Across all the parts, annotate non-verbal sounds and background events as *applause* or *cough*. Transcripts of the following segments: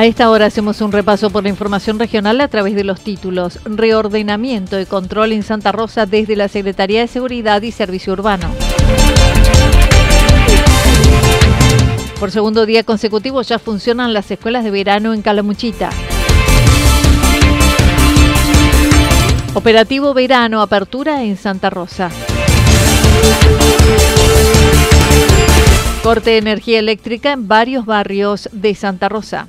A esta hora hacemos un repaso por la información regional a través de los títulos Reordenamiento y control en Santa Rosa desde la Secretaría de Seguridad y Servicio Urbano. Por segundo día consecutivo ya funcionan las escuelas de verano en Calamuchita. Operativo Verano Apertura en Santa Rosa. Corte de energía eléctrica en varios barrios de Santa Rosa.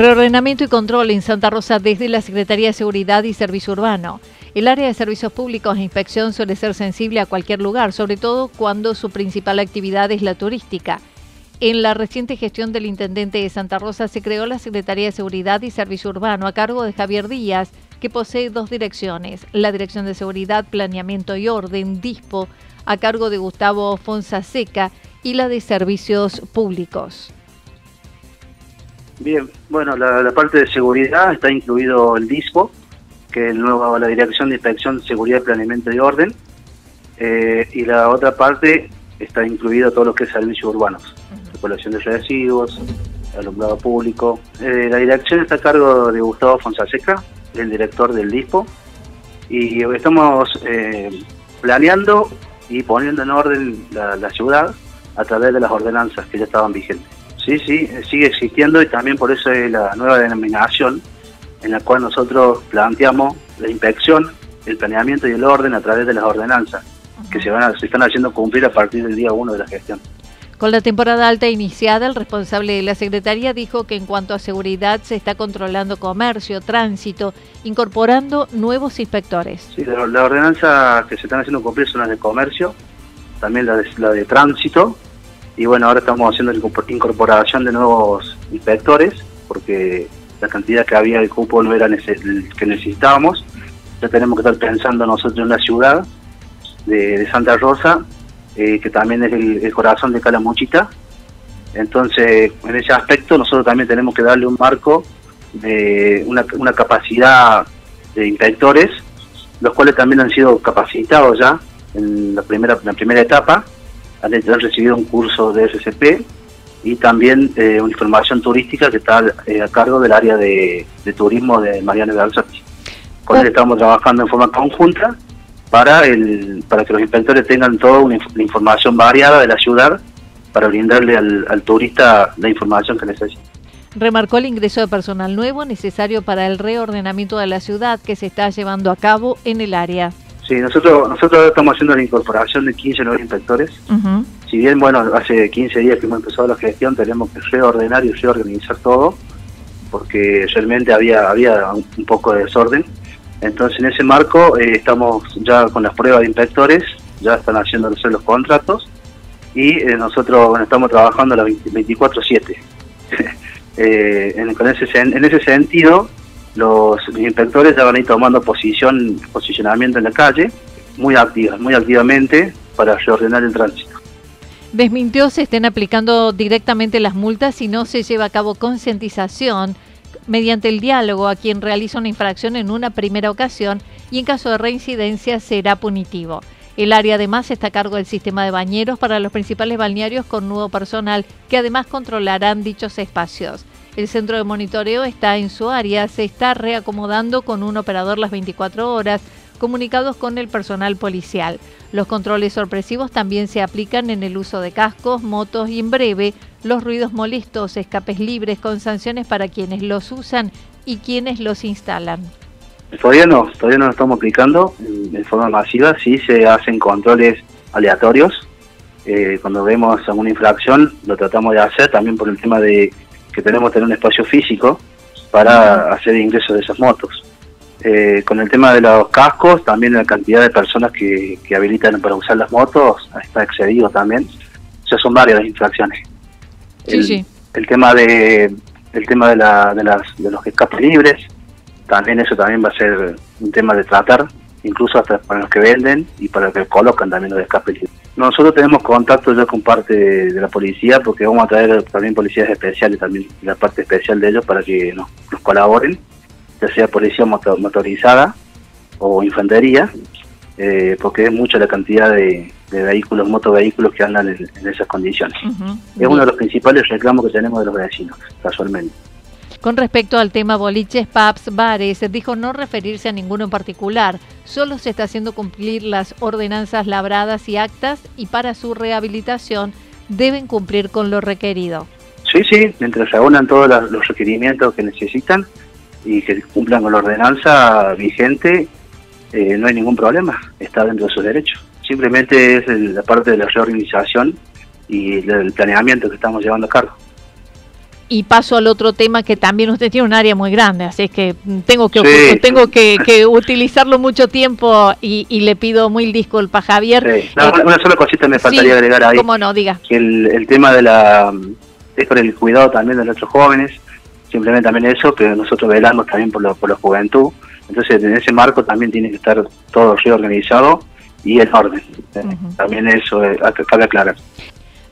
Reordenamiento y control en Santa Rosa desde la Secretaría de Seguridad y Servicio Urbano. El área de servicios públicos e inspección suele ser sensible a cualquier lugar, sobre todo cuando su principal actividad es la turística. En la reciente gestión del intendente de Santa Rosa se creó la Secretaría de Seguridad y Servicio Urbano a cargo de Javier Díaz, que posee dos direcciones, la Dirección de Seguridad, Planeamiento y Orden, DISPO, a cargo de Gustavo Fonsaseca, y la de Servicios Públicos. Bien, bueno, la, parte de seguridad está incluido el DISPO, que es el nuevo, la Dirección de Inspección de Seguridad, Planeamiento y Orden, eh, y la otra parte está incluido todo lo que es servicios urbanos, recolección de residuos, alumbrado público. Eh, la dirección está a cargo de Gustavo Fonsaseca, el director del DISPO, y estamos eh, planeando y poniendo en orden la ciudad a través de las ordenanzas que ya estaban vigentes. Sí, sí, sigue existiendo y también por eso es la nueva denominación en la cual nosotros planteamos la inspección, el planeamiento y el orden a través de las ordenanzas que se, van se están haciendo cumplir a partir del día 1 de la gestión. Con la temporada alta iniciada, el responsable de la Secretaría dijo que en cuanto a seguridad se está controlando comercio, tránsito, incorporando nuevos inspectores. Sí, las ordenanzas que se están haciendo cumplir son las de comercio, también la de, la de tránsito y bueno, ahora estamos haciendo la incorporación de nuevos inspectores, porque la cantidad que había de cupo no era que necesitábamos. Ya tenemos que estar pensando nosotros en la ciudad de, Santa Rosa, eh, que también es el, corazón de Calamuchita. Entonces, en ese aspecto, nosotros también tenemos que darle un marco de una, capacidad de inspectores los cuales también han sido capacitados ya en la primera, la primera etapa, han, recibido un curso de SCP y también eh, una información turística que está eh, a cargo del área de, turismo de Mariano Garzati. Con él estamos trabajando en forma conjunta para el para que los inspectores tengan toda una, información variada de la ciudad para brindarle al, al turista la información que necesita. Remarcó el ingreso de personal nuevo necesario para el reordenamiento de la ciudad que se está llevando a cabo en el área. Sí, nosotros nosotros estamos haciendo la incorporación de 15 nuevos inspectores. Si bien, bueno, hace 15 días que hemos empezado la gestión, tenemos que reordenar y reorganizar todo, porque realmente había, había un poco de desorden. Entonces, en ese marco, eh, estamos ya con las pruebas de inspectores, ya están haciendo los contratos, y eh, nosotros bueno, estamos trabajando las *laughs* 24-7. eh, en, ese, en ese sentido, los, inspectores ya van a ir tomando posición, posicionamiento en la calle, muy muy activamente, para reordenar el tránsito. Desmintió se estén aplicando directamente las multas y no se lleva a cabo concientización mediante el diálogo a quien realiza una infracción en una primera ocasión y en caso de reincidencia será punitivo. El área además está a cargo del sistema de bañeros para los principales balnearios con nuevo personal que además controlarán dichos espacios. El centro de monitoreo está en su área, se está reacomodando con un operador las 24 horas, comunicados con el personal policial. Los controles sorpresivos también se aplican en el uso de cascos, motos y en breve los ruidos molestos, escapes libres con sanciones para quienes los usan y quienes los instalan. Todavía no, todavía no lo estamos aplicando en forma masiva, sí se hacen controles aleatorios. Eh, cuando vemos alguna infracción lo tratamos de hacer también por el tema de que tenemos que tener un espacio físico para hacer ingresos de esas motos. Eh, con el tema de los cascos, también la cantidad de personas que, habilitan para usar las motos está excedido también. O sea, son varias las infracciones. el, el tema de el tema de, la, de, las, de los escapes libres, también eso también va a ser un tema de tratar, incluso hasta para los que venden y para los que colocan también los escapes libres. Nosotros tenemos contacto ya con parte de, la policía porque vamos a traer también policías especiales, también la parte especial de ellos para que nos, colaboren, ya sea policía motorizada o infantería, eh, porque es mucha la cantidad de, vehículos, motovehículos que andan en, esas condiciones. Es uno de los principales reclamos que tenemos de los vecinos, casualmente. Con respecto al tema boliches, pubs, bares, dijo no referirse a ninguno en particular, solo se está haciendo cumplir las ordenanzas labradas y actas y para su rehabilitación deben cumplir con lo requerido. Sí, sí, mientras se unan todos los requerimientos que necesitan y que cumplan con la ordenanza vigente, eh, no hay ningún problema, está dentro de sus derechos. Simplemente es la parte de la reorganización y del planeamiento que estamos llevando a cabo y paso al otro tema que también usted tiene un área muy grande, así es que tengo que *laughs* tengo que, utilizarlo mucho tiempo y, le pido muy disculpas, Javier. Eh, una, sola cosita me faltaría agregar ahí. Cómo no, diga. El, el tema de la es por el cuidado también de nuestros jóvenes, simplemente también eso, pero nosotros velamos también por, por la juventud, entonces en ese marco también tiene que estar todo reorganizado y en orden. También eso eh, cabe aclarar.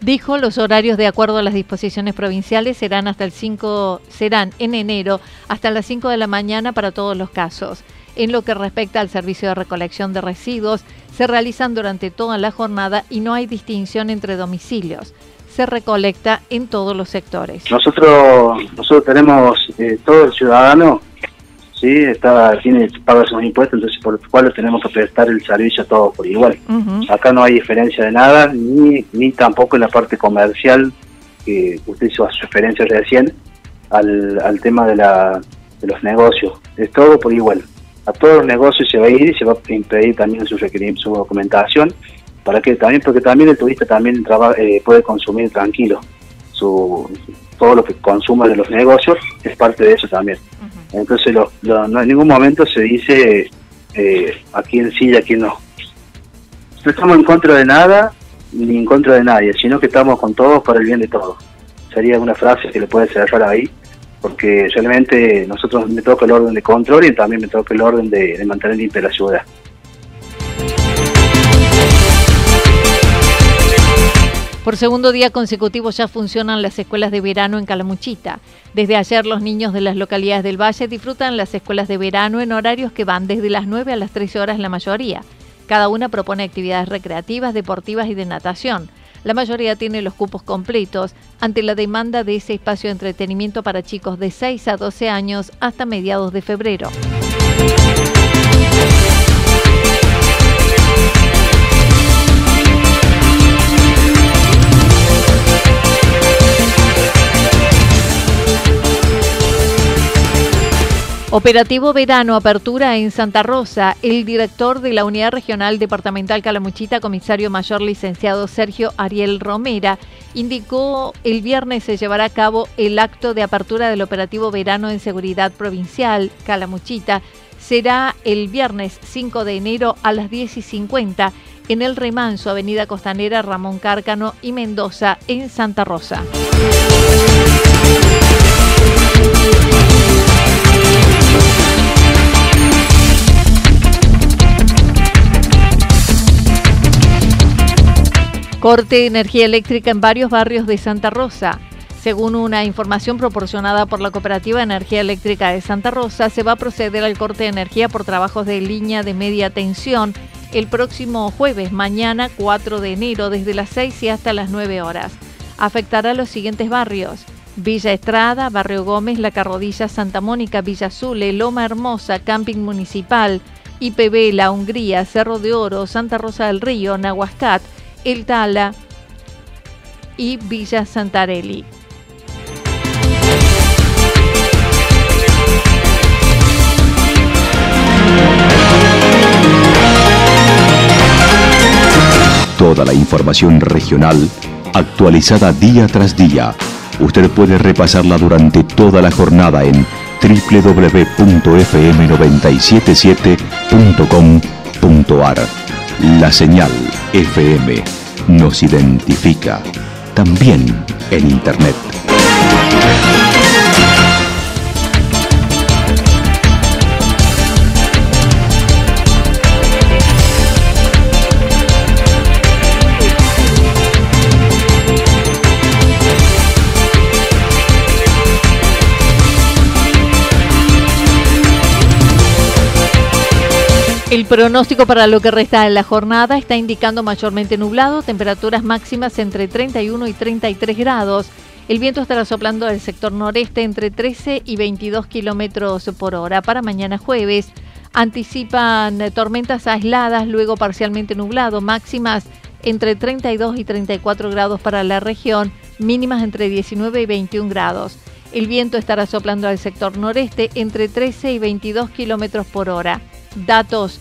Dijo, los horarios de acuerdo a las disposiciones provinciales serán hasta el 5 serán en enero hasta las 5 de la mañana para todos los casos. En lo que respecta al servicio de recolección de residuos, se realizan durante toda la jornada y no hay distinción entre domicilios. Se recolecta en todos los sectores. Nosotros nosotros tenemos eh, todo el ciudadano ¿sí? Está, tiene, paga sus impuestos, entonces por lo cual tenemos que prestar el servicio a todos por igual. Acá no hay diferencia de nada, ni, ni tampoco en la parte comercial, que usted hizo referencia recién, al, al tema de, la, de los negocios. Es todo por igual. A todos los negocios se va a ir y se va a impedir también su, su documentación, para que también porque también el turista también eh, puede consumir tranquilo su todo lo que consuma de los negocios es parte de eso también. Entonces no en ningún momento se dice eh, a quién sí y a quién no. No estamos en contra de nada ni en contra de nadie, sino que estamos con todos para el bien de todos. Sería una frase que le puede cerrar ahí, porque realmente nosotros me toca el orden de control y también me toca el orden de, de mantener limpia la ciudad. Por segundo día consecutivo ya funcionan las escuelas de verano en Calamuchita. Desde ayer los niños de las localidades del Valle disfrutan las escuelas de verano en horarios que van desde las 9 a las 13 horas la mayoría. Cada una propone actividades recreativas, deportivas y de natación. La mayoría tiene los cupos completos ante la demanda de ese espacio de entretenimiento para chicos de 6 a 12 años hasta mediados de febrero. Operativo Verano Apertura en Santa Rosa. El director de la Unidad Regional Departamental Calamuchita, comisario mayor licenciado Sergio Ariel Romera, indicó el viernes se llevará a cabo el acto de apertura del Operativo Verano en Seguridad Provincial Calamuchita. Será el viernes 5 de enero a las 10 y 50 en el Remanso, Avenida Costanera Ramón Cárcano y Mendoza, en Santa Rosa. Corte de energía eléctrica en varios barrios de Santa Rosa. Según una información proporcionada por la Cooperativa Energía Eléctrica de Santa Rosa, se va a proceder al corte de energía por trabajos de línea de media tensión el próximo jueves, mañana 4 de enero, desde las 6 y hasta las 9 horas. Afectará a los siguientes barrios. Villa Estrada, Barrio Gómez, La Carrodilla, Santa Mónica, Villa Azule, Loma Hermosa, Camping Municipal, IPB, La Hungría, Cerro de Oro, Santa Rosa del Río, Nahuascat, el Tala y Villa Santarelli. Toda la información regional actualizada día tras día. Usted puede repasarla durante toda la jornada en www.fm977.com.ar. La señal FM nos identifica también en Internet. El pronóstico para lo que resta de la jornada está indicando mayormente nublado, temperaturas máximas entre 31 y 33 grados. El viento estará soplando del sector noreste entre 13 y 22 kilómetros por hora. Para mañana jueves anticipan tormentas aisladas, luego parcialmente nublado, máximas entre 32 y 34 grados para la región, mínimas entre 19 y 21 grados. El viento estará soplando al sector noreste entre 13 y 22 kilómetros por hora. Datos